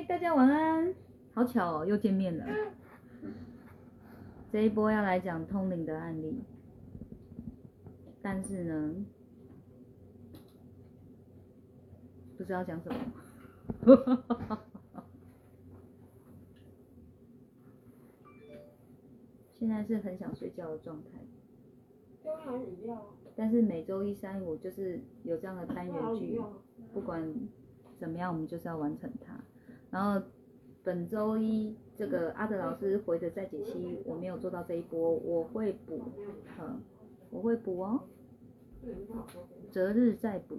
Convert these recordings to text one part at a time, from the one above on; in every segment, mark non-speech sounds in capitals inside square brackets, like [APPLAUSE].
嗨，大家晚安，好巧哦，又见面了。这一波要来讲通灵的案例，但是呢，不知道讲什么。[LAUGHS] 现在是很想睡觉的状态。但是每周一、三、五就是有这样的单元剧，不管怎么样，我们就是要完成它。然后本周一这个阿德老师回的再解析，我没有做到这一波，我会补，嗯，我会补哦，择日再补。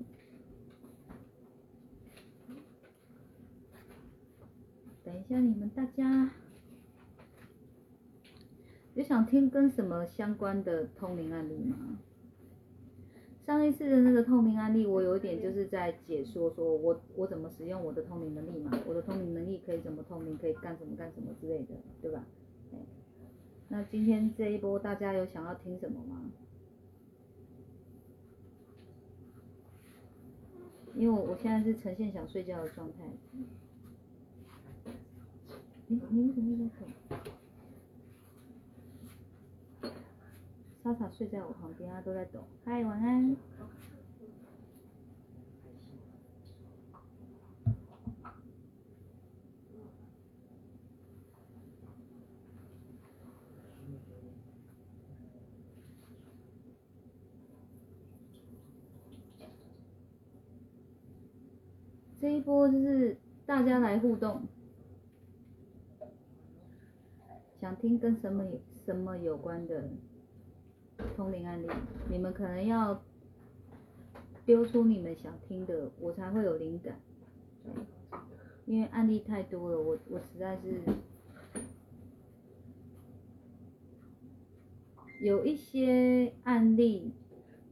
等一下，你们大家有想听跟什么相关的通灵案例吗？上一次的那个透明案例，我有一点就是在解说，说我我怎么使用我的透明能力嘛，我的透明能力可以怎么透明，可以干什么干什么之类的，对吧？那今天这一波大家有想要听什么吗？因为我我现在是呈现想睡觉的状态。你你为什么在抖？莎莎睡在我旁边，她都在抖。嗨，晚安。这一波就是大家来互动，想听跟什么什么有关的。通灵案例，你们可能要丢出你们想听的，我才会有灵感。因为案例太多了，我我实在是有一些案例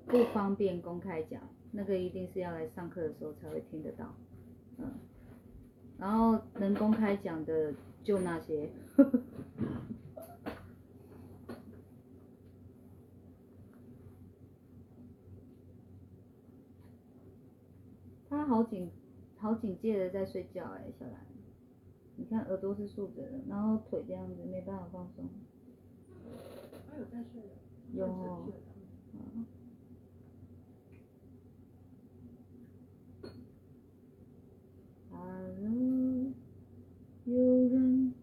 不方便公开讲，那个一定是要来上课的时候才会听得到。嗯，然后能公开讲的就那些。[LAUGHS] 他好警好警戒的在睡觉哎，小兰，你看耳朵是竖着的，然后腿这样子没办法放松。他有在睡有哦。Hello，有人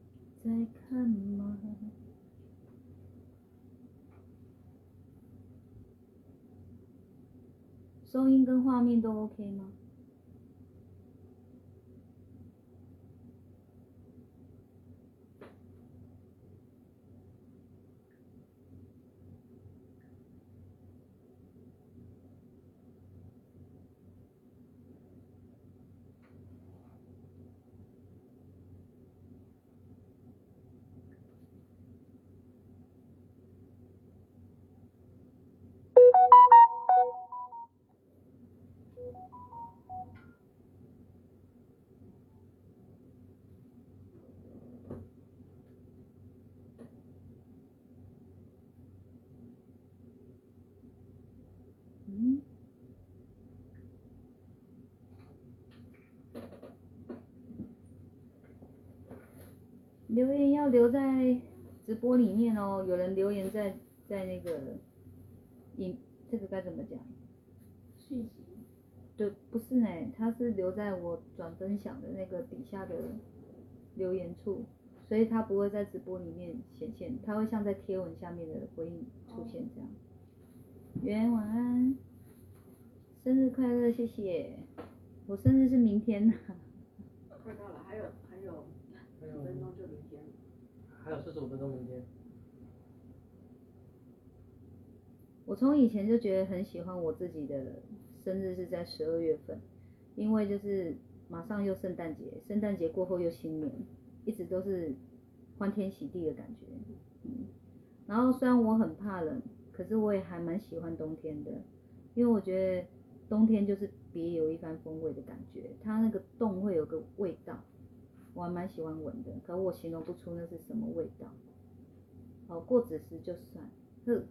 在看吗？收音跟画面都 OK 吗？留言要留在直播里面哦。有人留言在在那个影，这个该怎么讲？对，不是呢，他是留在我转分享的那个底下的留言处，所以他不会在直播里面显现，他会像在贴文下面的回应出现这样。圆晚安，生日快乐，谢谢。我生日是明天。快到了，还有还有五分钟就明天。还有四十五分钟明天。我从以前就觉得很喜欢我自己的生日是在十二月份，因为就是马上又圣诞节，圣诞节过后又新年，一直都是欢天喜地的感觉。然后虽然我很怕冷，可是我也还蛮喜欢冬天的，因为我觉得冬天就是别有一番风味的感觉，它那个冻会有个味道。我还蛮喜欢闻的，可我形容不出那是什么味道。好，过子时就算，哼，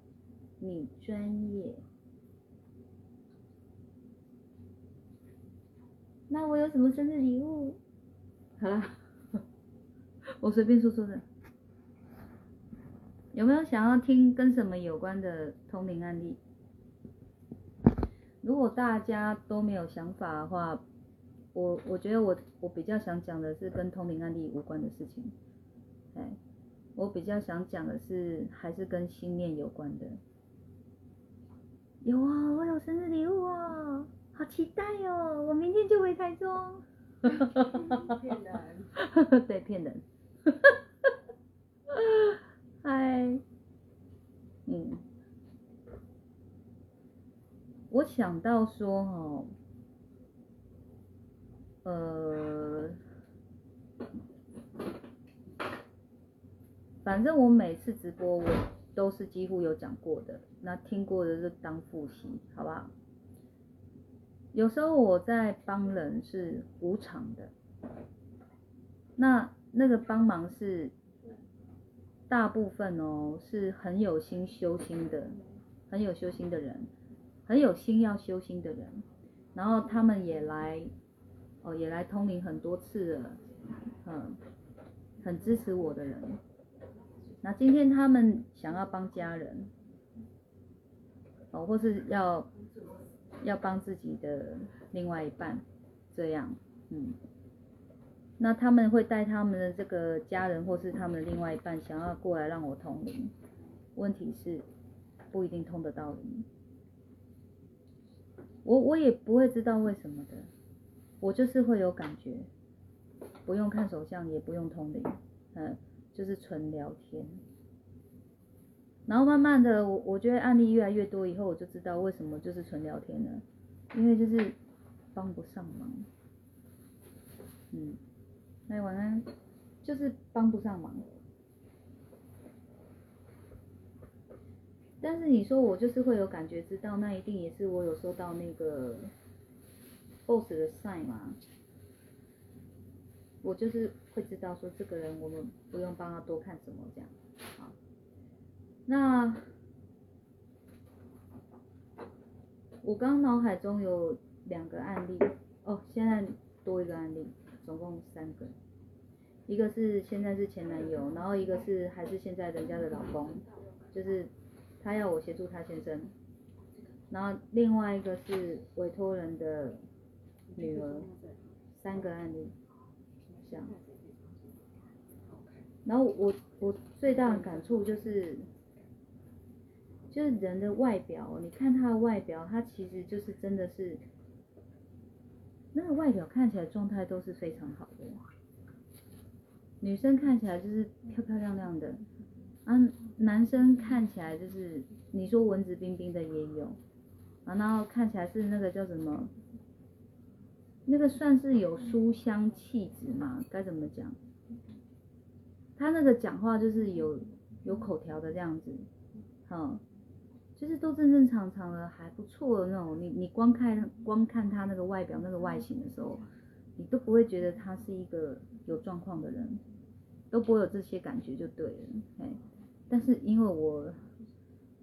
你专业。那我有什么生日礼物？好了，我随便说说的。有没有想要听跟什么有关的通灵案例？如果大家都没有想法的话，我我觉得我我比较想讲的是跟通灵案例无关的事情。哎，我比较想讲的是还是跟心念有关的。有啊，我有生日礼物啊，好期待哦！我明天就回台中。[LAUGHS] 骗人。对，骗人。嗨，嗯，我想到说哦，呃，反正我每次直播我都是几乎有讲过的，那听过的就当复习，好不好？有时候我在帮人是无偿的，那那个帮忙是。大部分哦是很有心修心的，很有修心的人，很有心要修心的人，然后他们也来，哦也来通灵很多次了，嗯，很支持我的人。那今天他们想要帮家人，哦或是要要帮自己的另外一半，这样，嗯。那他们会带他们的这个家人，或是他们的另外一半，想要过来让我通灵。问题是不一定通得到灵，我我也不会知道为什么的，我就是会有感觉，不用看手相，也不用通灵，嗯，就是纯聊天。然后慢慢的，我我觉得案例越来越多以后，我就知道为什么就是纯聊天了，因为就是帮不上忙，嗯。那晚安，就是帮不上忙。但是你说我就是会有感觉，知道那一定也是我有收到那个 boss 的 sign 嘛？我就是会知道说这个人我们不用帮他多看什么这样。好，那我刚脑海中有两个案例哦，现在多一个案例。总共三个，一个是现在是前男友，然后一个是还是现在人家的老公，就是他要我协助他先生，然后另外一个是委托人的女儿，三个案例，这样。然后我我最大的感触就是，就是人的外表，你看他的外表，他其实就是真的是。那个外表看起来状态都是非常好的，女生看起来就是漂漂亮亮的，啊，男生看起来就是你说文质彬彬的也有，啊，然后看起来是那个叫什么，那个算是有书香气质嘛？该怎么讲？他那个讲话就是有有口条的这样子，好。就是都正正常常的，还不错的那种。你你光看光看他那个外表那个外形的时候，你都不会觉得他是一个有状况的人，都不会有这些感觉就对了。哎，但是因为我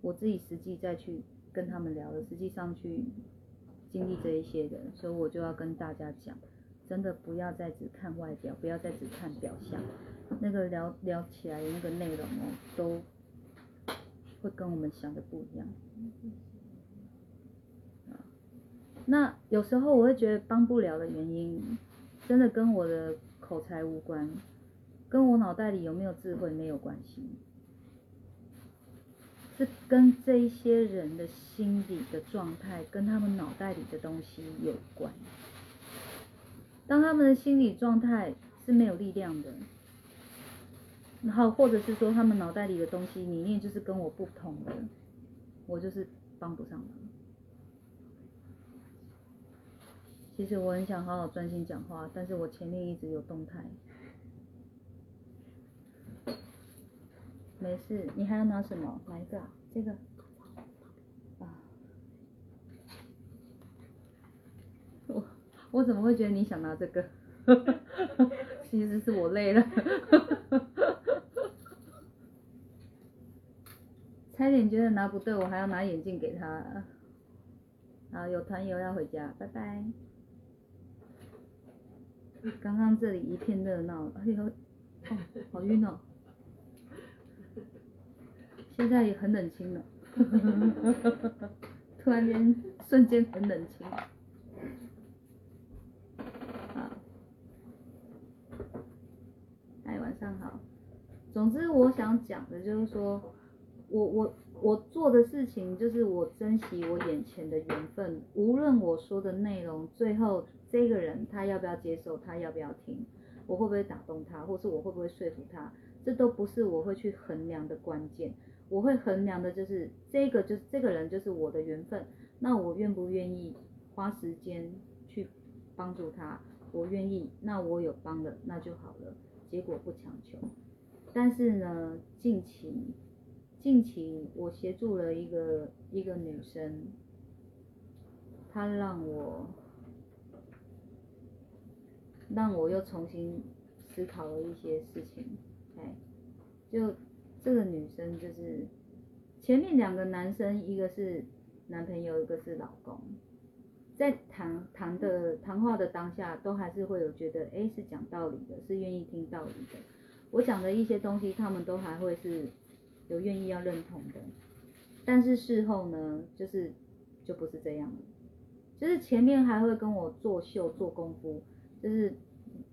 我自己实际再去跟他们聊了，实际上去经历这一些的，所以我就要跟大家讲，真的不要再只看外表，不要再只看表象，那个聊聊起来的那个内容哦，都。会跟我们想的不一样，那有时候我会觉得帮不了的原因，真的跟我的口才无关，跟我脑袋里有没有智慧没有关系，跟这一些人的心理的状态，跟他们脑袋里的东西有关。当他们的心理状态是没有力量的。然后，或者是说他们脑袋里的东西理念就是跟我不同的，我就是帮不上忙。其实我很想好好专心讲话，但是我前面一直有动态。没事，你还要拿什么？哪一个？这个。啊。我我怎么会觉得你想拿这个？[LAUGHS] 其实是我累了。差点觉得拿不对，我还要拿眼镜给他。好，有团友要回家，拜拜。刚刚这里一片热闹，哎呦，哦，好晕哦。现在也很冷清了，[LAUGHS] 突然间瞬间很冷清。好，哎，晚上好。总之，我想讲的就是说，我我我做的事情就是我珍惜我眼前的缘分，无论我说的内容，最后这个人他要不要接受，他要不要听，我会不会打动他，或是我会不会说服他，这都不是我会去衡量的关键。我会衡量的就是这个，就是这个人就是我的缘分，那我愿不愿意花时间去帮助他？我愿意，那我有帮了，那就好了，结果不强求。但是呢，近期近期我协助了一个一个女生，她让我让我又重新思考了一些事情，哎，就这个女生就是前面两个男生，一个是男朋友，一个是老公，在谈谈的谈话的当下，都还是会有觉得，哎，是讲道理的，是愿意听道理的。我讲的一些东西，他们都还会是有愿意要认同的，但是事后呢，就是就不是这样了，就是前面还会跟我作秀做功夫，就是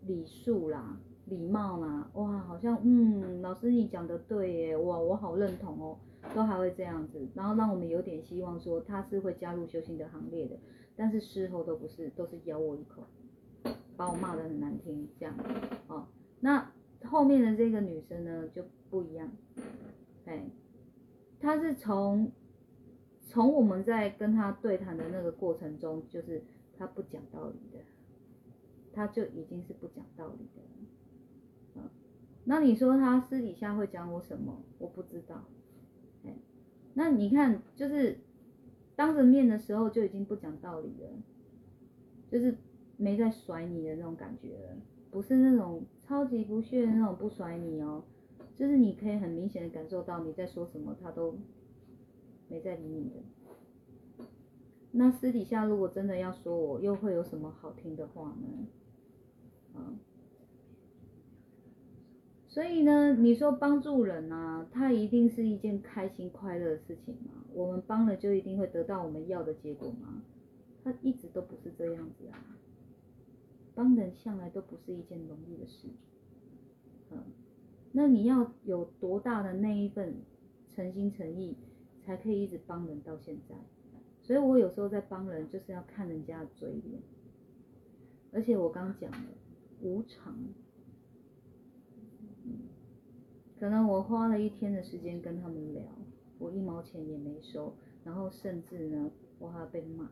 礼数啦、礼貌啦，哇，好像嗯，老师你讲的对耶，哇，我好认同哦，都还会这样子，然后让我们有点希望说他是会加入修行的行列的，但是事后都不是，都是咬我一口，把我骂得很难听这样，哦，那。后面的这个女生呢就不一样，哎，她是从从我们在跟她对谈的那个过程中，就是她不讲道理的，她就已经是不讲道理的，那你说他私底下会讲我什么？我不知道，哎，那你看就是当着面的时候就已经不讲道理了，就是没在甩你的那种感觉了。不是那种超级不屑的那种不甩你哦，就是你可以很明显的感受到你在说什么，他都没在理你的。那私底下如果真的要说我，又会有什么好听的话呢？啊，所以呢，你说帮助人啊，他一定是一件开心快乐的事情吗？我们帮了就一定会得到我们要的结果吗？他一直都不是这样子啊。帮人向来都不是一件容易的事，嗯，那你要有多大的那一份诚心诚意，才可以一直帮人到现在？所以我有时候在帮人，就是要看人家的嘴脸，而且我刚讲了无常，可能我花了一天的时间跟他们聊，我一毛钱也没收，然后甚至呢，我还要被骂。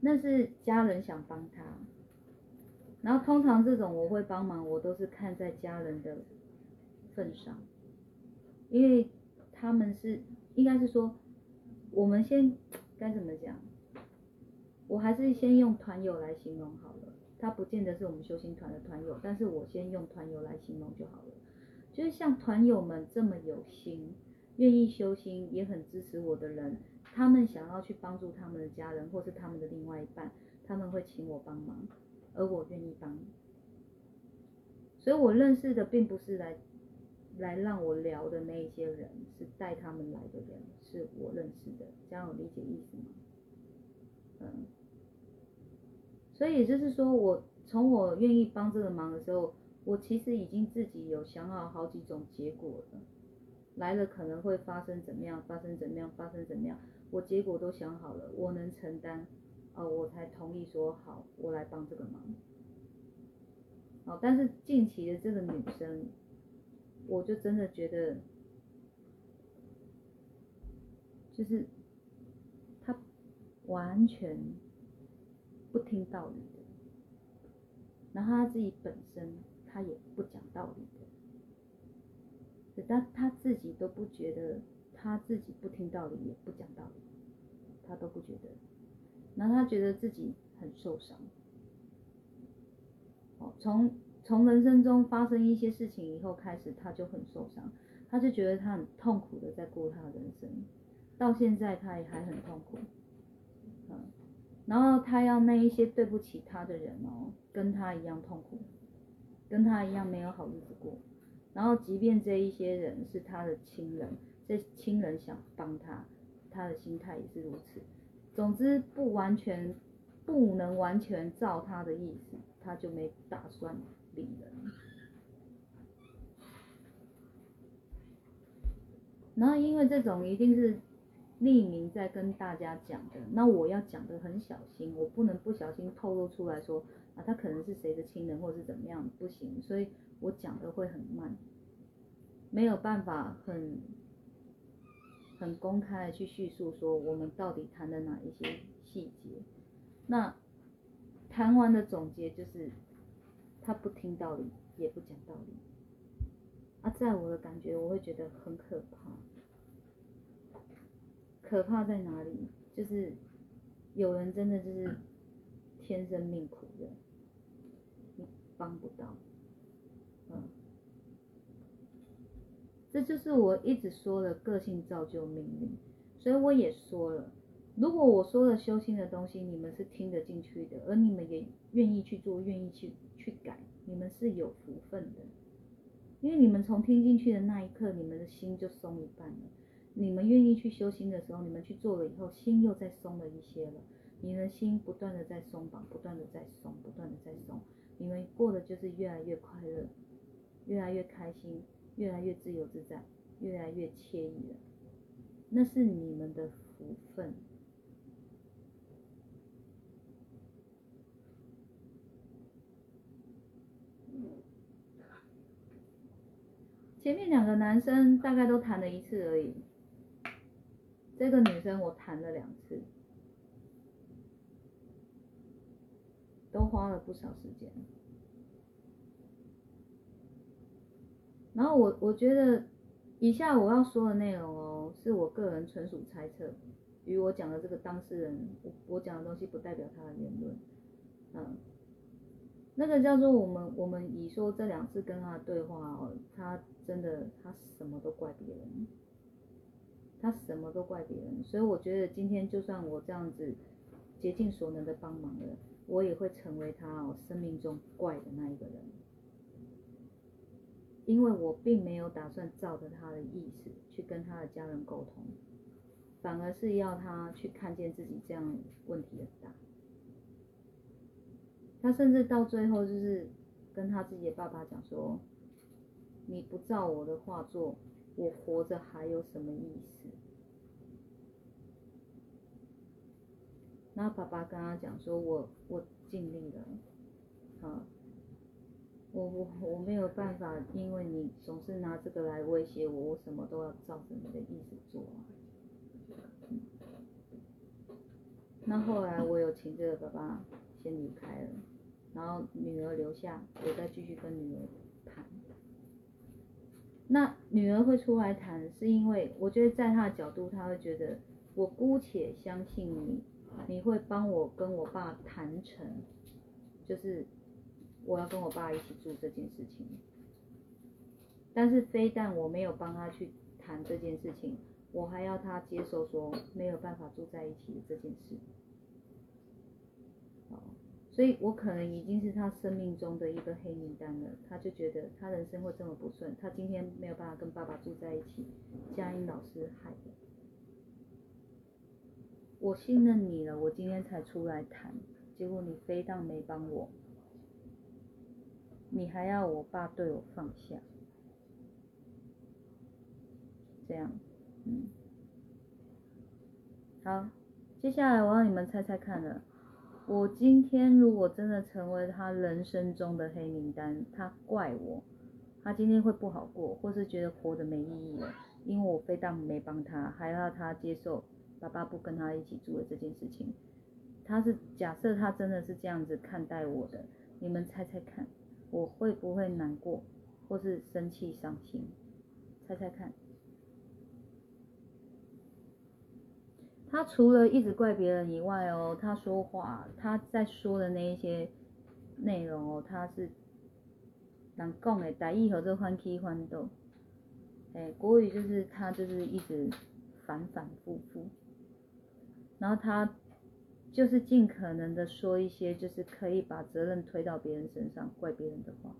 那是家人想帮他，然后通常这种我会帮忙，我都是看在家人的份上，因为他们是应该是说，我们先该怎么讲，我还是先用团友来形容好了，他不见得是我们修行团的团友，但是我先用团友来形容就好了，就是像团友们这么有心，愿意修心，也很支持我的人。他们想要去帮助他们的家人，或是他们的另外一半，他们会请我帮忙，而我愿意帮。所以我认识的并不是来来让我聊的那一些人，是带他们来的人，是我认识的，这样有理解意思吗？嗯。所以就是说，我从我愿意帮这个忙的时候，我其实已经自己有想好好几种结果了，来了可能会发生怎么样，发生怎么样，发生怎么样。我结果都想好了，我能承担，啊，我才同意说好，我来帮这个忙。哦，但是近期的这个女生，我就真的觉得，就是她完全不听道理的，然后他自己本身他也不讲道理的，但他自己都不觉得。他自己不听道理，也不讲道理，他都不觉得，然后他觉得自己很受伤。哦，从从人生中发生一些事情以后开始，他就很受伤，他就觉得他很痛苦的在过他的人生，到现在他也还很痛苦。嗯，然后他要那一些对不起他的人哦，跟他一样痛苦，跟他一样没有好日子过。然后即便这一些人是他的亲人，这亲人想帮他，他的心态也是如此。总之不完全不能完全照他的意思，他就没打算理人。然后因为这种一定是匿名在跟大家讲的，那我要讲的很小心，我不能不小心透露出来说啊，他可能是谁的亲人或是怎么样，不行，所以我讲的会很慢，没有办法很很公开的去叙述说我们到底谈了哪一些细节。那谈完的总结就是他不听道理，也不讲道理。啊，在我的感觉，我会觉得很可怕。可怕在哪里？就是有人真的就是天生命苦的，你帮不到。嗯，这就是我一直说的个性造就命运。所以我也说了，如果我说的修心的东西你们是听得进去的，而你们也愿意去做，愿意去去改，你们是有福分的。因为你们从听进去的那一刻，你们的心就松一半了。你们愿意去修心的时候，你们去做了以后，心又再松了一些了。你的心不断的在松绑，不断的在松，不断的在松。你们过的就是越来越快乐，越来越开心，越来越自由自在，越来越惬意了。那是你们的福分。前面两个男生大概都谈了一次而已，这个女生我谈了两次，都花了不少时间。然后我我觉得以下我要说的内容哦，是我个人纯属猜测，与我讲的这个当事人，我我讲的东西不代表他的言论，嗯。那个叫做我们，我们以说这两次跟他的对话哦，他真的他什么都怪别人，他什么都怪别人，所以我觉得今天就算我这样子竭尽所能的帮忙了，我也会成为他哦生命中怪的那一个人，因为我并没有打算照着他的意思去跟他的家人沟通，反而是要他去看见自己这样问题很大。他甚至到最后就是跟他自己的爸爸讲说：“你不照我的话做，我活着还有什么意思？”然后爸爸跟他讲说：“我我尽力了，好，我我我没有办法，因为你总是拿这个来威胁我，我什么都要照着你的意思做。”那后来我有请这个爸爸先离开了，然后女儿留下，我再继续跟女儿。那女儿会出来谈，是因为我觉得在她的角度，她会觉得我姑且相信你，你会帮我跟我爸谈成，就是我要跟我爸一起住这件事情。但是非但我没有帮他去谈这件事情，我还要他接受说没有办法住在一起的这件事。所以我可能已经是他生命中的一个黑名单了。他就觉得他人生会这么不顺，他今天没有办法跟爸爸住在一起，佳音老师害的。我信任你了，我今天才出来谈，结果你非但没帮我，你还要我爸对我放下，这样，嗯，好，接下来我让你们猜猜看了。我今天如果真的成为他人生中的黑名单，他怪我，他今天会不好过，或是觉得活得没意义了，因为我非但没帮他，还要他接受爸爸不跟他一起住的这件事情。他是假设他真的是这样子看待我的，你们猜猜看，我会不会难过，或是生气伤心？猜猜看。他除了一直怪别人以外哦，他说话，他在说的那一些内容哦，他是难讲的，台语和这欢喜欢斗，哎，国语就是他就是一直反反复复，然后他就是尽可能的说一些就是可以把责任推到别人身上、怪别人的话。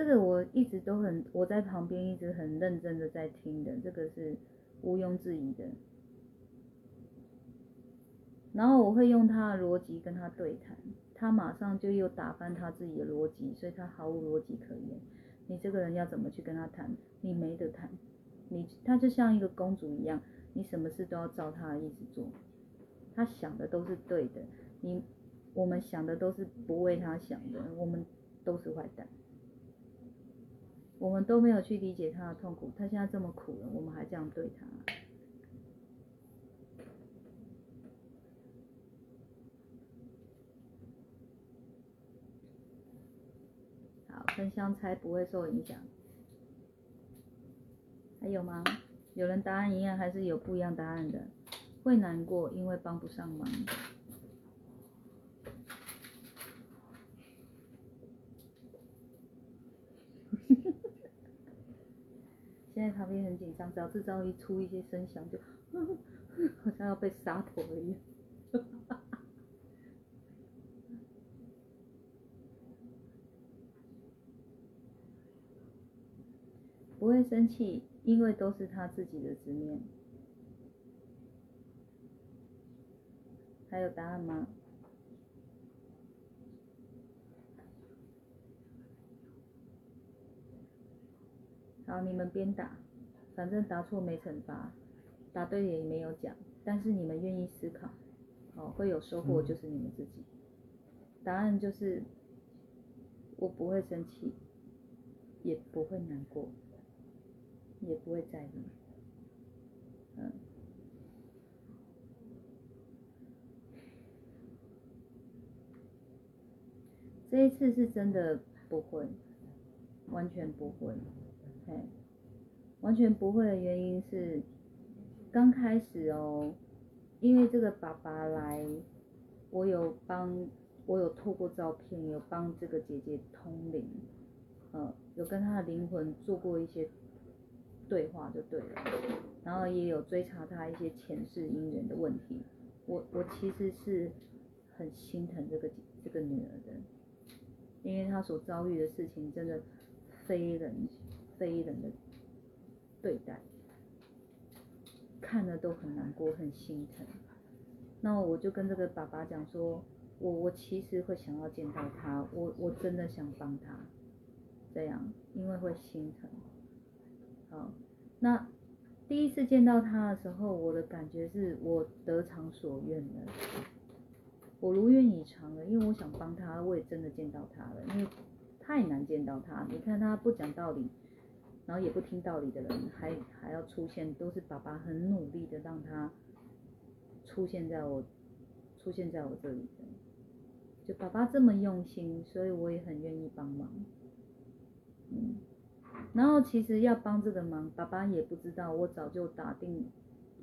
这个我一直都很，我在旁边一直很认真的在听的，这个是毋庸置疑的。然后我会用他的逻辑跟他对谈，他马上就又打翻他自己的逻辑，所以他毫无逻辑可言。你这个人要怎么去跟他谈？你没得谈，你他就像一个公主一样，你什么事都要照他的意思做，他想的都是对的，你我们想的都是不为他想的，我们都是坏蛋。我们都没有去理解他的痛苦，他现在这么苦了，我们还这样对他。好，分香猜不会受影响。还有吗？有人答案一样，还是有不一样答案的？会难过，因为帮不上忙。现在旁边很紧张，只要制造一出一些声响，就好像要被杀头一样。不会生气，因为都是他自己的执念。还有答案吗？好，你们边打，反正答错没惩罚，答对也没有奖，但是你们愿意思考，好，会有收获，就是你们自己。答案就是，我不会生气，也不会难过，也不会在意，嗯。这一次是真的不会，完全不会，完全不会的原因是，刚开始哦，因为这个爸爸来，我有帮，我有透过照片有帮这个姐姐通灵，呃，有跟她的灵魂做过一些对话就对了，然后也有追查她一些前世姻缘的问题，我我其实是很心疼这个这个女儿的。因为他所遭遇的事情真的非人非人的对待，看了都很难过，很心疼。那我就跟这个爸爸讲说，我我其实会想要见到他，我我真的想帮他，这样，因为会心疼。好，那第一次见到他的时候，我的感觉是我得偿所愿了。我如愿以偿了，因为我想帮他，我也真的见到他了。因为太难见到他，你看他不讲道理，然后也不听道理的人，还还要出现，都是爸爸很努力的让他出现在我出现在我这里。就爸爸这么用心，所以我也很愿意帮忙。嗯，然后其实要帮这个忙，爸爸也不知道，我早就打定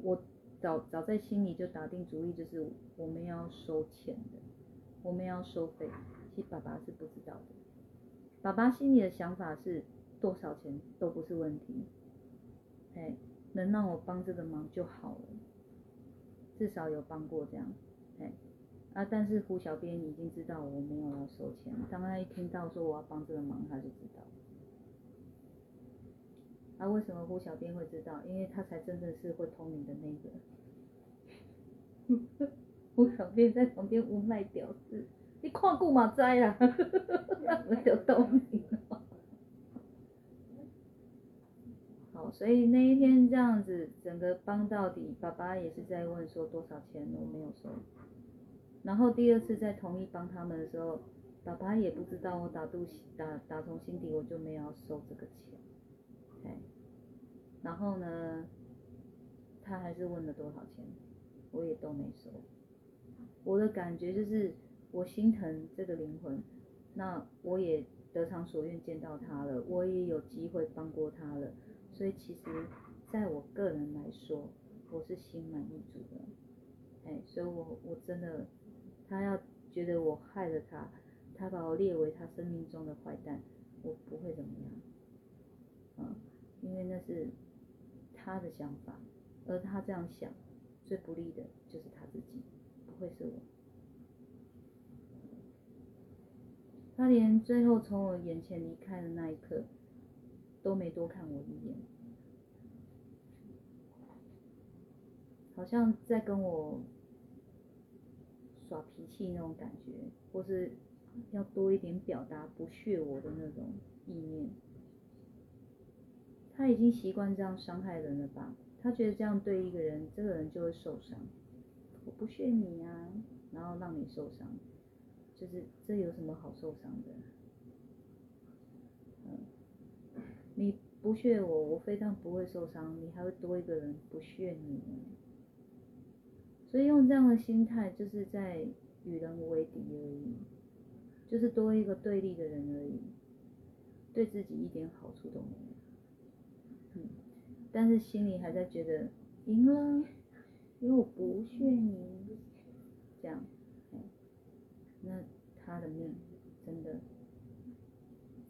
我。早早在心里就打定主意，就是我们要收钱的，我们要收费。其实爸爸是不知道的，爸爸心里的想法是多少钱都不是问题，哎，能让我帮这个忙就好了，至少有帮过这样，哎，啊，但是胡小编已经知道我没有要收钱，当他一听到说我要帮这个忙，他就知道。啊，为什么胡小编会知道？因为他才真的是会通灵的那个。[LAUGHS] 胡小编在旁边无奈表示：“你看顾嘛知啦，我就懂你了。”好，所以那一天这样子，整个帮到底，爸爸也是在问说多少钱，我没有收。然后第二次在同意帮他们的时候，爸爸也不知道我打肚打打从心底我就没有收这个钱。然后呢，他还是问了多少钱，我也都没收。我的感觉就是，我心疼这个灵魂，那我也得偿所愿见到他了，我也有机会帮过他了，所以其实在我个人来说，我是心满意足的。哎，所以我我真的，他要觉得我害了他，他把我列为他生命中的坏蛋，我不会怎么样。嗯，因为那是他的想法，而他这样想，最不利的就是他自己，不会是我。他连最后从我眼前离开的那一刻，都没多看我一眼，好像在跟我耍脾气那种感觉，或是要多一点表达不屑我的那种意念。他已经习惯这样伤害人了吧？他觉得这样对一个人，这个人就会受伤。我不屑你啊，然后让你受伤。就是这有什么好受伤的？嗯，你不屑我，我非但不会受伤，你还会多一个人不屑你。所以用这样的心态，就是在与人为敌而已，就是多一个对立的人而已，对自己一点好处都没有。嗯，但是心里还在觉得赢了，因为我不屑你，这样。那他的命真的，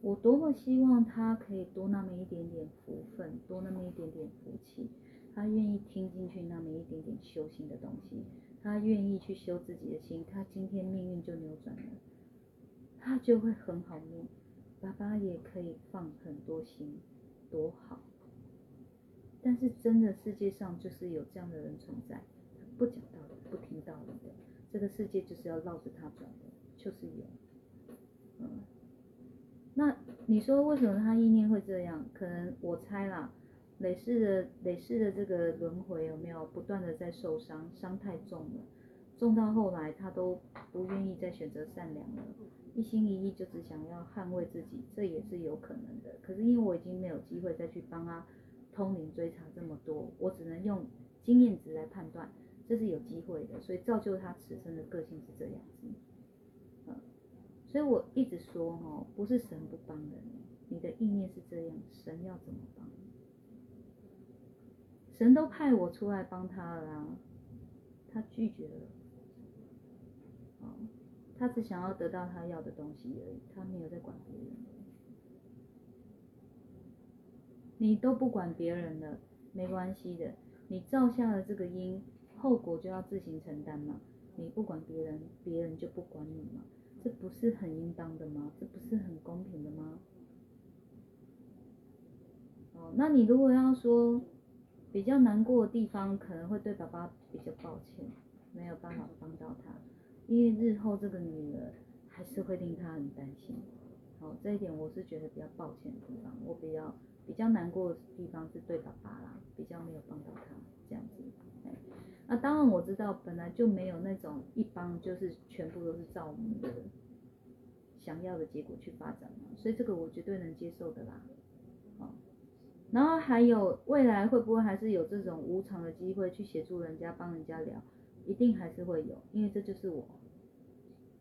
我多么希望他可以多那么一点点福分，多那么一点点福气，他愿意听进去那么一点点修心的东西，他愿意去修自己的心，他今天命运就扭转了，他就会很好命，爸爸也可以放很多心，多好。但是真的世界上就是有这样的人存在，不讲道理，不听道理的。这个世界就是要绕着他转的，就是有，嗯，那你说为什么他意念会这样？可能我猜啦，累世的累世的这个轮回有没有不断的在受伤，伤太重了，重到后来他都不愿意再选择善良了，一心一意就只想要捍卫自己，这也是有可能的。可是因为我已经没有机会再去帮他通灵追查这么多，我只能用经验值来判断。这是有机会的，所以造就他此生的个性是这样子，所以我一直说哈，不是神不帮人，你的意念是这样，神要怎么帮？神都派我出来帮他了，他拒绝了，他只想要得到他要的东西而已，他没有在管别人。你都不管别人了，没关系的，你造下了这个因。后果就要自行承担嘛，你不管别人，别人就不管你嘛，这不是很应当的吗？这不是很公平的吗？哦，那你如果要说比较难过的地方，可能会对爸爸比较抱歉，没有办法帮到他，因为日后这个女儿还是会令他很担心。好，这一点我是觉得比较抱歉的地方，我比较比较难过的地方是对爸爸啦，比较没有帮到他这样子。那当然我知道，本来就没有那种一帮就是全部都是照我们的想要的结果去发展嘛，所以这个我绝对能接受的啦。好，然后还有未来会不会还是有这种无偿的机会去协助人家帮人家聊，一定还是会有，因为这就是我，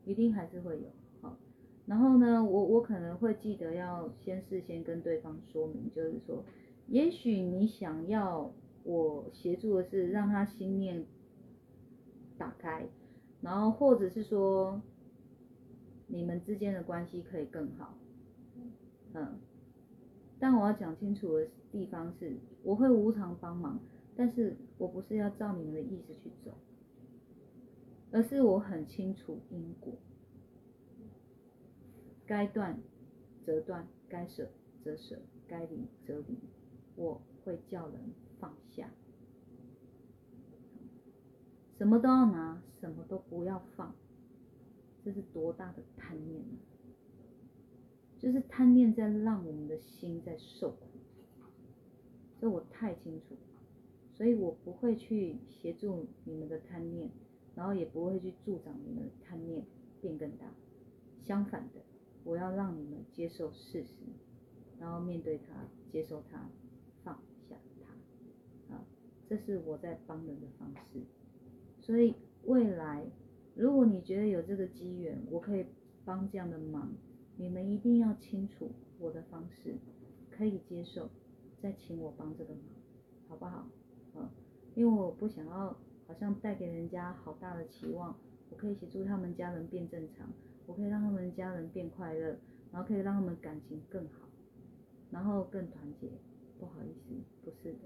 一定还是会有。好，然后呢，我我可能会记得要先事先跟对方说明，就是说，也许你想要。我协助的是让他心念打开，然后或者是说你们之间的关系可以更好，嗯，但我要讲清楚的地方是，我会无偿帮忙，但是我不是要照你们的意思去走，而是我很清楚因果，该断则断，该舍则舍，该离则离，我会叫人。放下，什么都要拿，什么都不要放，这是多大的贪念啊！就是贪念在让我们的心在受苦，这我太清楚，所以我不会去协助你们的贪念，然后也不会去助长你们的贪念变更大。相反的，我要让你们接受事实，然后面对它，接受它。放下它。啊这是我在帮人的方式，所以未来如果你觉得有这个机缘，我可以帮这样的忙，你们一定要清楚我的方式，可以接受，再请我帮这个忙，好不好？嗯，因为我不想要好像带给人家好大的期望，我可以协助他们家人变正常，我可以让他们家人变快乐，然后可以让他们感情更好，然后更团结。不好意思，不是的，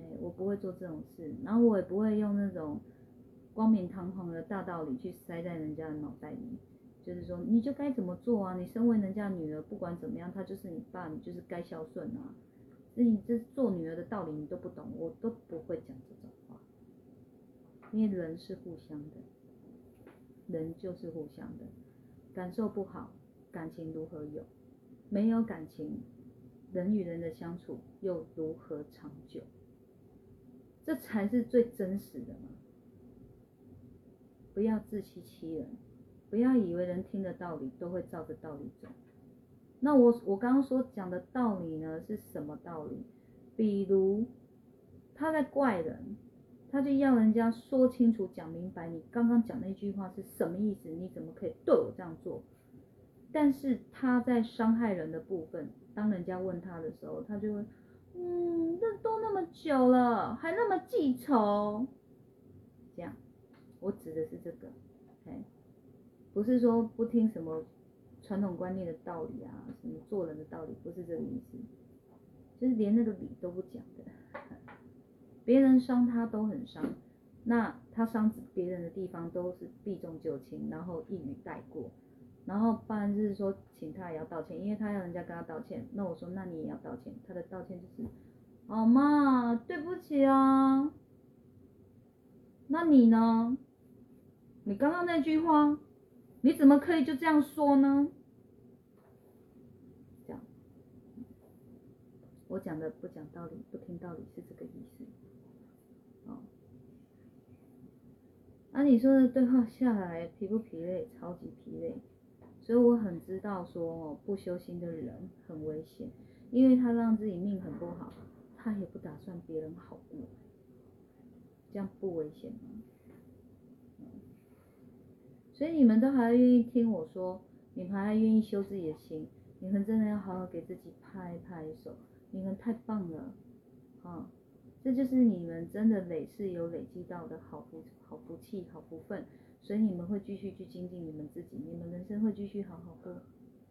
哎，我不会做这种事，然后我也不会用那种光明堂皇的大道理去塞在人家的脑袋里，就是说你就该怎么做啊，你身为人家女儿，不管怎么样，他就是你爸，你就是该孝顺啊。那你这做女儿的道理你都不懂，我都不会讲这种话，因为人是互相的，人就是互相的，感受不好，感情如何有？没有感情。人与人的相处又如何长久？这才是最真实的嘛！不要自欺欺人，不要以为人听的道理都会照着道理走。那我我刚刚所讲的道理呢，是什么道理？比如他在怪人，他就要人家说清楚、讲明白，你刚刚讲那句话是什么意思？你怎么可以对我这样做？但是他在伤害人的部分。当人家问他的时候，他就会，嗯，这都那么久了，还那么记仇，这样，我指的是这个，哎，不是说不听什么传统观念的道理啊，什么做人的道理，不是这个意思，就是连那个理都不讲的，别人伤他都很伤，那他伤别人的地方都是避重就轻，然后一语带过。然后不然就是说，请他也要道歉，因为他要人家跟他道歉。那我说，那你也要道歉。他的道歉就是，好嘛，对不起啊。那你呢？你刚刚那句话，你怎么可以就这样说呢？这样，我讲的不讲道理，不听道理是这个意思。哦。那你说的对话下来，疲不疲累？超级疲累。所以我很知道说不修心的人很危险，因为他让自己命很不好，他也不打算别人好过，这样不危险吗？所以你们都还愿意听我说，你们还愿意修自己的心，你们真的要好好给自己拍拍手，你们太棒了，啊，这就是你们真的累是有累积到的好福好福气好福分。所以你们会继续去精进你们自己，你们人生会继续好好过，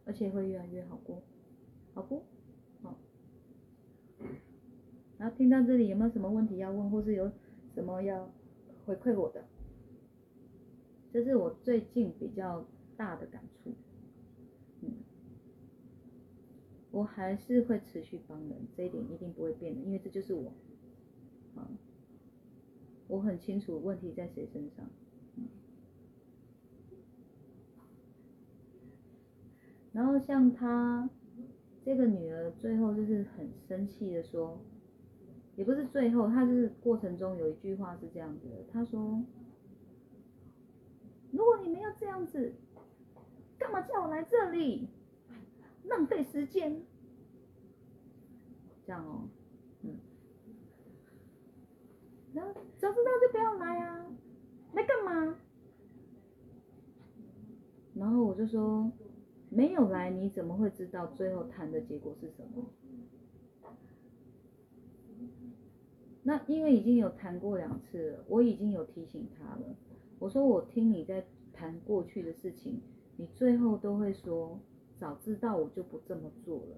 而且会越来越好过，好不？好。然后听到这里有没有什么问题要问，或是有什么要回馈我的？这是我最近比较大的感触。嗯，我还是会持续帮人，这一点一定不会变的，因为这就是我。啊，我很清楚问题在谁身上。然后像他这个女儿，最后就是很生气的说，也不是最后，他就是过程中有一句话是这样子的，他说：“如果你们要这样子，干嘛叫我来这里，浪费时间？”这样哦，嗯，然后早知道就不要来啊，来干嘛？然后我就说。没有来，你怎么会知道最后谈的结果是什么？那因为已经有谈过两次了，我已经有提醒他了。我说我听你在谈过去的事情，你最后都会说早知道我就不这么做了。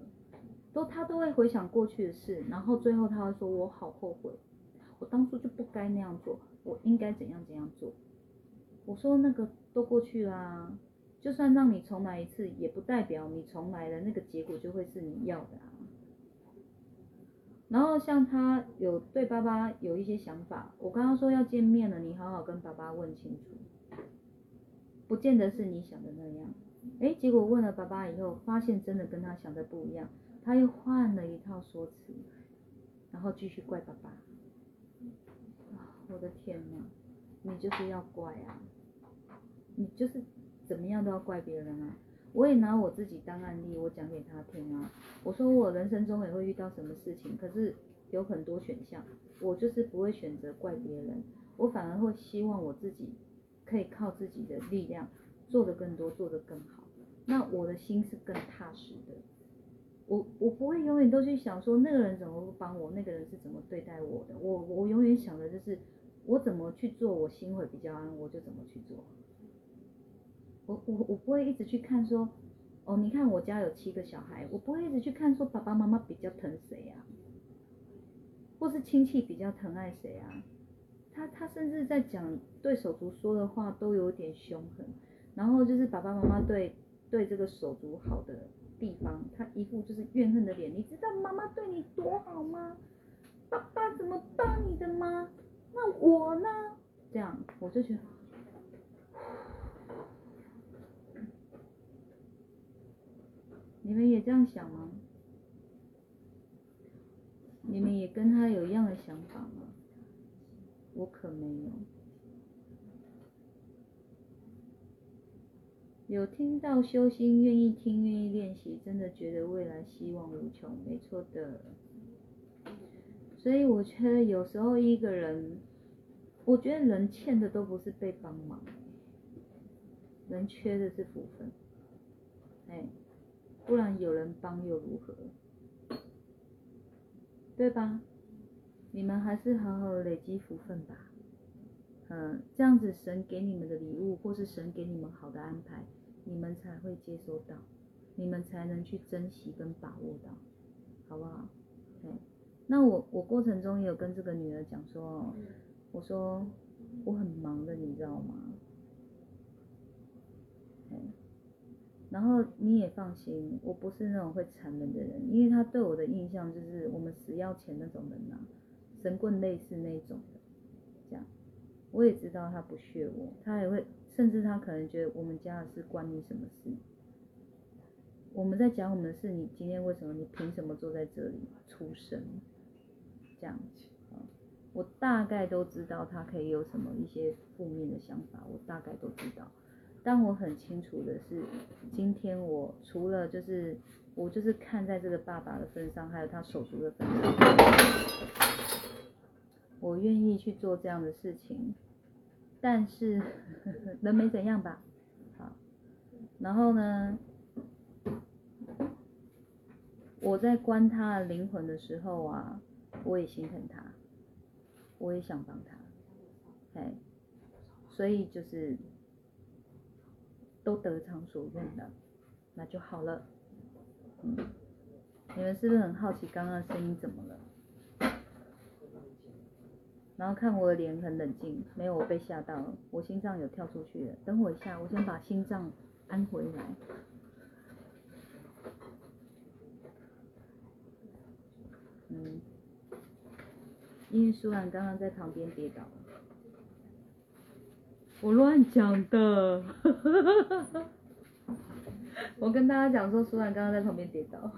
都他都会回想过去的事，然后最后他会说我好后悔，我当初就不该那样做，我应该怎样怎样做。我说那个都过去啦。就算让你重来一次，也不代表你重来的那个结果就会是你要的啊。然后像他有对爸爸有一些想法，我刚刚说要见面了，你好好跟爸爸问清楚，不见得是你想的那样。哎，结果问了爸爸以后，发现真的跟他想的不一样，他又换了一套说辞，然后继续怪爸爸。我的天呐，你就是要怪啊，你就是。怎么样都要怪别人啊！我也拿我自己当案例，我讲给他听啊。我说我人生中也会遇到什么事情，可是有很多选项，我就是不会选择怪别人，我反而会希望我自己可以靠自己的力量做得更多，做得更好。那我的心是更踏实的。我我不会永远都去想说那个人怎么不帮我，那个人是怎么对待我的。我我永远想的就是我怎么去做，我心会比较安，我就怎么去做。我我我不会一直去看说，哦，你看我家有七个小孩，我不会一直去看说爸爸妈妈比较疼谁啊，或是亲戚比较疼爱谁啊。他他甚至在讲对手足说的话都有点凶狠，然后就是爸爸妈妈对对这个手足好的地方，他一副就是怨恨的脸。你知道妈妈对你多好吗？爸爸怎么帮你的吗？那我呢？这样我就觉得，你们也这样想吗？你们也跟他有一样的想法吗？我可没有。有听到修心，愿意听，愿意练习，真的觉得未来希望无穷，没错的。所以我觉得有时候一个人，我觉得人欠的都不是被帮忙，人缺的是福分。哎，不然有人帮又如何？对吧？你们还是好好累积福分吧。嗯，这样子神给你们的礼物，或是神给你们好的安排，你们才会接收到，你们才能去珍惜跟把握到，好不好？对。那我我过程中也有跟这个女儿讲说，我说我很忙的，你知道吗？然后你也放心，我不是那种会缠人的人，因为他对我的印象就是我们死要钱那种人呐，神棍类似那种的，这样。我也知道他不屑我，他也会，甚至他可能觉得我们家的事关你什么事？我们在讲我们的事，你今天为什么？你凭什么坐在这里出声？这样子啊，我大概都知道他可以有什么一些负面的想法，我大概都知道。但我很清楚的是，今天我除了就是我就是看在这个爸爸的份上，还有他手足的份上，我愿意去做这样的事情。但是人没怎样吧？好，然后呢，我在关他的灵魂的时候啊，我也心疼他，我也想帮他，哎，所以就是。都得偿所愿的，那就好了。嗯，你们是不是很好奇刚刚声音怎么了？然后看我的脸很冷静，没有我被吓到了，我心脏有跳出去了。等我一下，我先把心脏安回来。嗯，因为舒兰刚刚在旁边跌倒。我乱讲的，[LAUGHS] 我跟大家讲说，苏兰刚刚在旁边跌倒，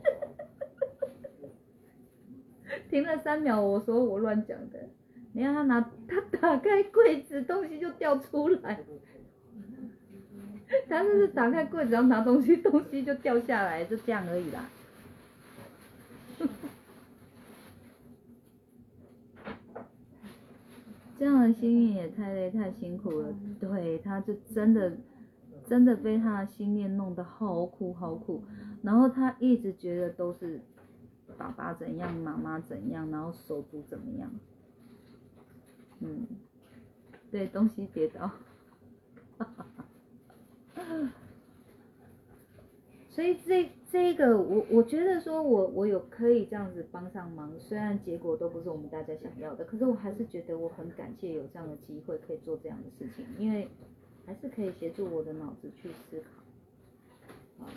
[LAUGHS] 停了三秒，我说我乱讲的，你看他拿他打开柜子，东西就掉出来，[LAUGHS] 他就是打开柜子然后拿东西，东西就掉下来，就这样而已啦。这样的心念也太累太辛苦了，对，他就真的真的被他的心念弄得好苦好苦，然后他一直觉得都是爸爸怎样，妈妈怎样，然后手足怎么样，嗯，对，东西跌倒，哈哈哈。所以这这个我我觉得说我我有可以这样子帮上忙，虽然结果都不是我们大家想要的，可是我还是觉得我很感谢有这样的机会可以做这样的事情，因为还是可以协助我的脑子去思考，啊，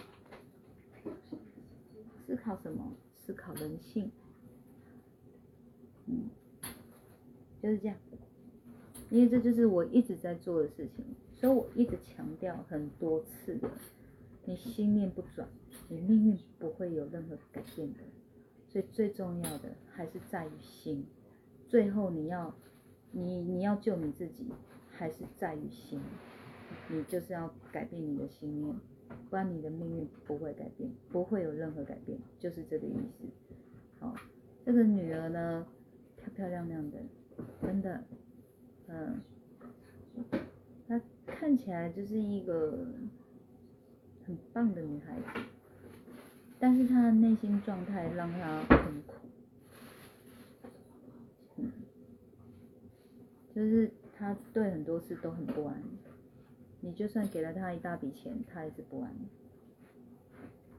思考什么？思考人性，嗯，就是这样，因为这就是我一直在做的事情，所以我一直强调很多次的。你心念不转，你命运不会有任何改变的。所以最重要的还是在于心。最后你要，你你要救你自己，还是在于心。你就是要改变你的心念，不然你的命运不会改变，不会有任何改变，就是这个意思。好，这个女儿呢，漂漂亮亮的，真的，嗯，她看起来就是一个。很棒的女孩子，但是她的内心状态让她很苦，嗯，就是她对很多事都很不安，你就算给了她一大笔钱，她也是不安，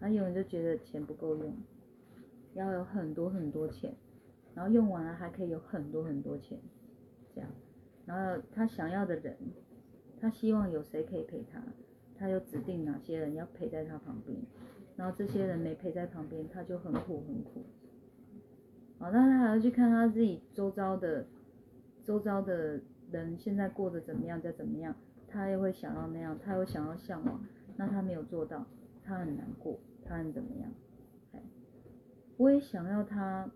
她永远就觉得钱不够用，要有很多很多钱，然后用完了还可以有很多很多钱，这样，然后他想要的人，他希望有谁可以陪他，他就指定哪些人要陪在他旁边，然后这些人没陪在旁边，他就很苦很苦。好，那他还要去看他自己周遭的，周遭的人现在过得怎么样，再怎么样，他又会想要那样，他又想要向往，那他没有做到，他很难过，他很怎么样？我也想要他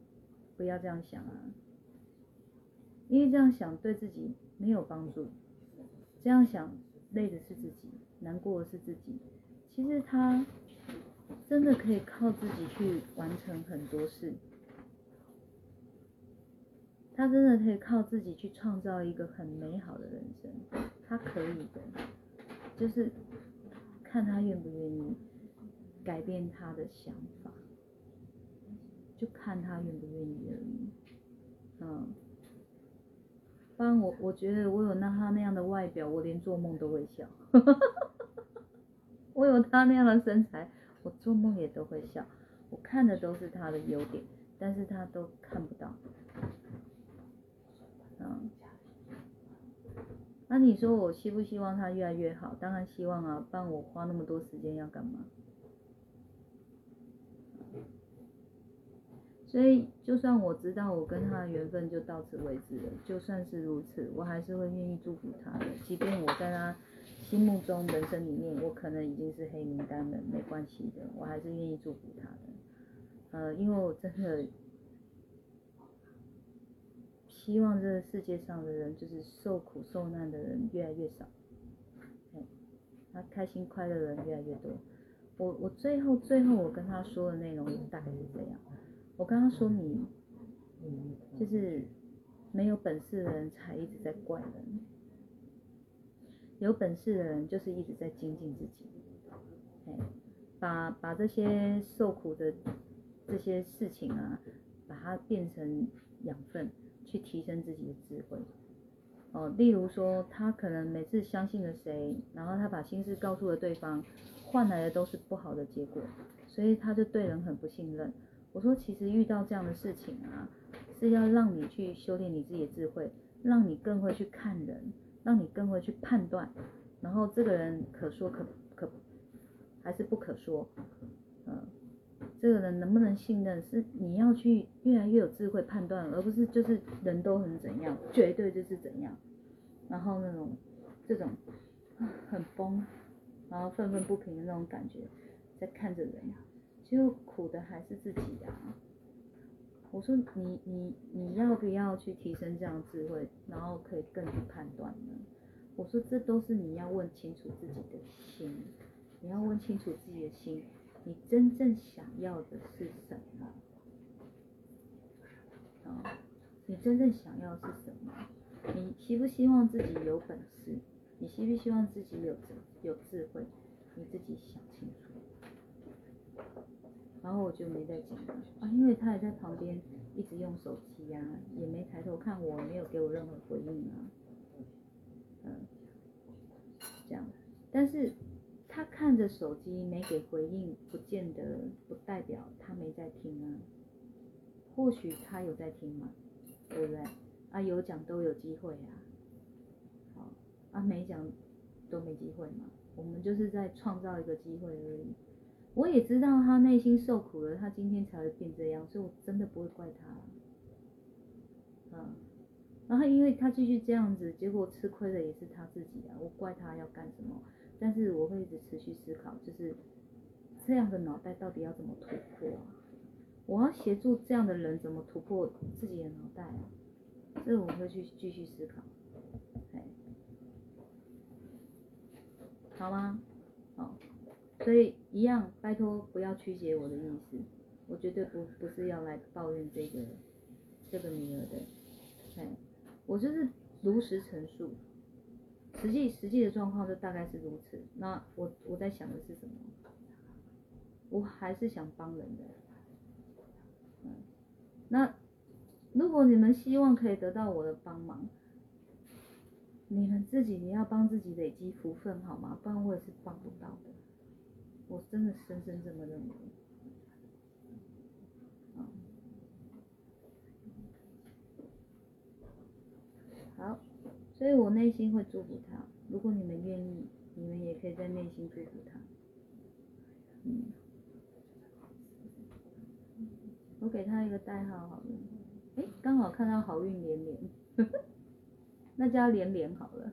不要这样想啊，因为这样想对自己没有帮助，这样想累的是自己，难过的是自己。其实他真的可以靠自己去完成很多事。他真的可以靠自己去创造一个很美好的人生，他可以的，就是看他愿不愿意改变他的想法，就看他愿不愿意而已。嗯，不然我我觉得我有那他那样的外表，我连做梦都会笑。[LAUGHS] 我有他那样的身材，我做梦也都会笑。我看的都是他的优点，但是他都看不到。嗯，那你说我希不希望他越来越好？当然希望啊，不然我花那么多时间要干嘛？所以，就算我知道我跟他的缘分就到此为止了，就算是如此，我还是会愿意祝福他的。即便我在他心目中、人生里面，我可能已经是黑名单了，没关系的，我还是愿意祝福他的。呃，因为我真的。希望这个世界上的人，就是受苦受难的人越来越少，他开心快乐的人越来越多。我我最后最后我跟他说的内容大概是这样，我刚刚说你，就是没有本事的人才一直在怪人，有本事的人就是一直在精进自己，哎，把把这些受苦的这些事情啊，把它变成养分。去提升自己的智慧，哦，例如说，他可能每次相信了谁，然后他把心事告诉了对方，换来的都是不好的结果，所以他就对人很不信任。我说，其实遇到这样的事情啊，是要让你去修炼你自己的智慧，让你更会去看人，让你更会去判断，然后这个人可说可可，还是不可说，嗯。这个人能不能信任，是你要去越来越有智慧判断，而不是就是人都很怎样，绝对就是怎样，然后那种这种很崩，然后愤愤不平的那种感觉，在看着人，就苦的还是自己呀。我说你你你要不要去提升这样智慧，然后可以更去判断呢？我说这都是你要问清楚自己的心，你要问清楚自己的心。你真正想要的是什么？啊，你真正想要是什么？你希不希望自己有本事？你希不希望自己有智有智慧？你自己想清楚。然后我就没再讲啊，因为他也在旁边一直用手机呀，也没抬头看我，没有给我任何回应啊。嗯，这样，但是。他看着手机没给回应，不见得不代表他没在听啊。或许他有在听嘛，对不对？啊，有讲都有机会啊。好，啊没讲都没机会嘛。我们就是在创造一个机会而已。我也知道他内心受苦了，他今天才会变这样，所以我真的不会怪他。嗯，然后因为他继续这样子，结果吃亏的也是他自己啊。我怪他要干什么？但是我会一直持续思考，就是这样的脑袋到底要怎么突破啊？我要协助这样的人怎么突破自己的脑袋啊？这我会去继续思考，哎，好吗？好，所以一样，拜托不要曲解我的意思，我绝对不不是要来抱怨这个这个女儿的，哎，我就是如实陈述。实际实际的状况就大概是如此。那我我在想的是什么？我还是想帮人的。嗯，那如果你们希望可以得到我的帮忙，你们自己你要帮自己累积福分好吗？不然我也是帮不到的。我真的深深这么认为。好，所以我内心会祝福他。如果你们愿意，你们也可以在内心祝福他。嗯，我给他一个代号好了。哎，刚好看到好运连连，[LAUGHS] 那叫连连好了，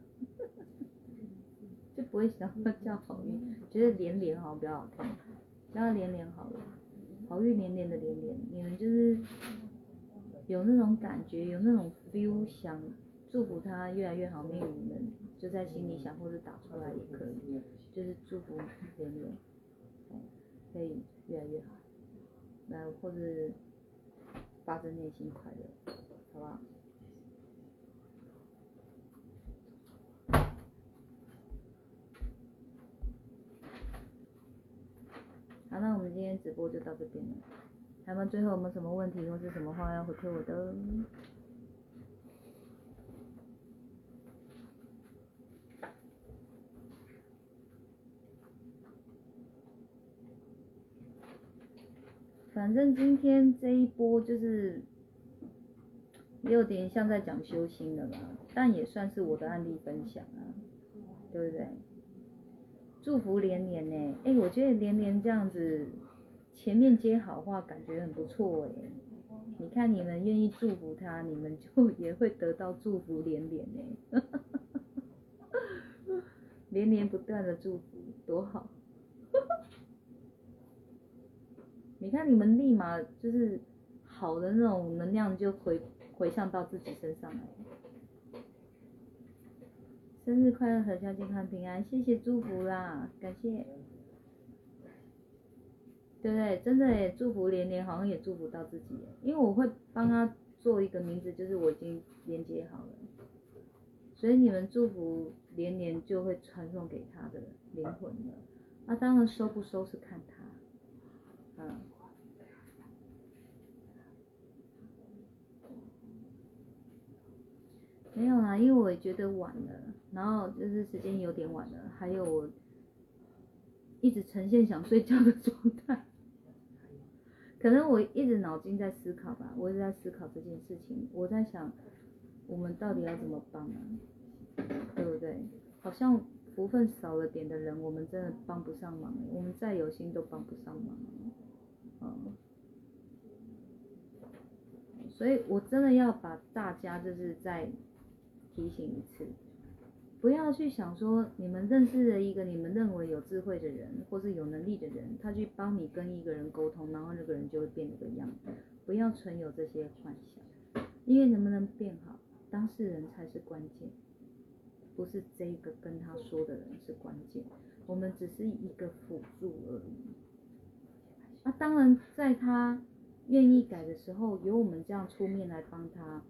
就不会想要叫好运，觉得连连好像比较好听，叫连连好了，好运连连的连连，你们就是有那种感觉，有那种 feel，想祝福他越来越好命运，你们就在心里想或者打出来也可以，就是祝福连连，可以越来越好，那或者。发自内心快乐，好不好？那我们今天直播就到这边了。他们最后有没有什么问题或是什么话要回馈我的？反正今天这一波就是有点像在讲修心的嘛，但也算是我的案例分享啊，对不对？祝福连连呢，哎，我觉得连连这样子前面接好话，感觉很不错哎。你看你们愿意祝福他，你们就也会得到祝福连连呢，[LAUGHS] 连连不断的祝福，多好。你看，你们立马就是好的那种能量就回回向到自己身上来。生日快乐，阖家健康平安，谢谢祝福啦，感谢。对不对？真的诶，祝福连连，好像也祝福到自己，因为我会帮他做一个名字，就是我已经连接好了，所以你们祝福连连就会传送给他的灵魂了。那当然收不收是看他。嗯，没有啦，因为我也觉得晚了，然后就是时间有点晚了，还有我一直呈现想睡觉的状态，可能我一直脑筋在思考吧，我一直在思考这件事情，我在想我们到底要怎么帮啊，对不对？好像福分少了点的人，我们真的帮不上忙，我们再有心都帮不上忙。嗯，所以我真的要把大家就是再提醒一次，不要去想说你们认识了一个你们认为有智慧的人或是有能力的人，他去帮你跟一个人沟通，然后那个人就会变一个样，不要存有这些幻想，因为能不能变好，当事人才是关键，不是这个跟他说的人是关键，我们只是一个辅助而已。那当然，在他愿意改的时候，由我们这样出面来帮他，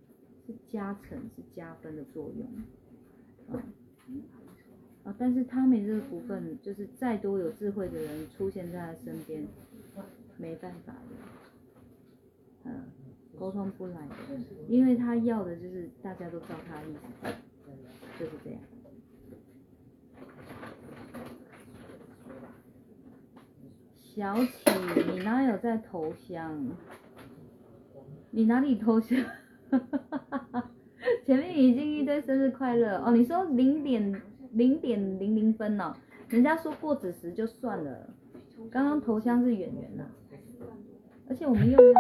是加成、是加分的作用。啊，但是他没这个福分，就是再多有智慧的人出现在他身边，没办法的，嗯，沟通不来，因为他要的就是大家都照他意思，就是这样。小启，你哪有在投降？你哪里投降？[LAUGHS] [LAUGHS] 前面已经一堆生日快乐哦，你说零点零点零零分哦，人家说过子时就算了，刚刚投降是圆圆呐，而且我们又没有在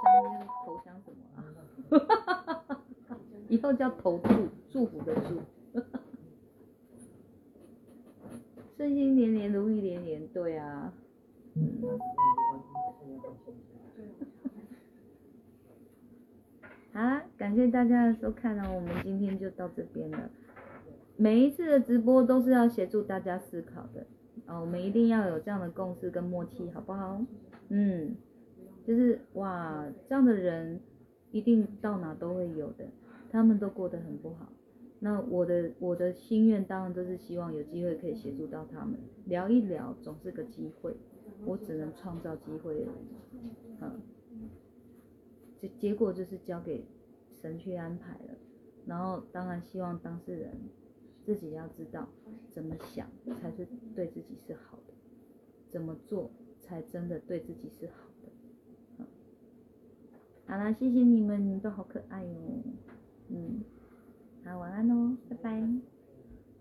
插香，投降什么啊？[LAUGHS] 以后叫投祝，祝福的祝，[LAUGHS] 顺心连连，如意连连，对啊。好啦，感谢大家的收看哦，我们今天就到这边了。每一次的直播都是要协助大家思考的哦，我们一定要有这样的共识跟默契，好不好？嗯，就是哇，这样的人一定到哪都会有的，他们都过得很不好。那我的我的心愿当然都是希望有机会可以协助到他们，聊一聊总是个机会。我只能创造机会了，嗯，结果就是交给神去安排了，然后当然希望当事人自己要知道怎么想才是对自己是好的，怎么做才真的对自己是好的。好，好了，谢谢你们，你们都好可爱哦，嗯，好，晚安喽，拜拜。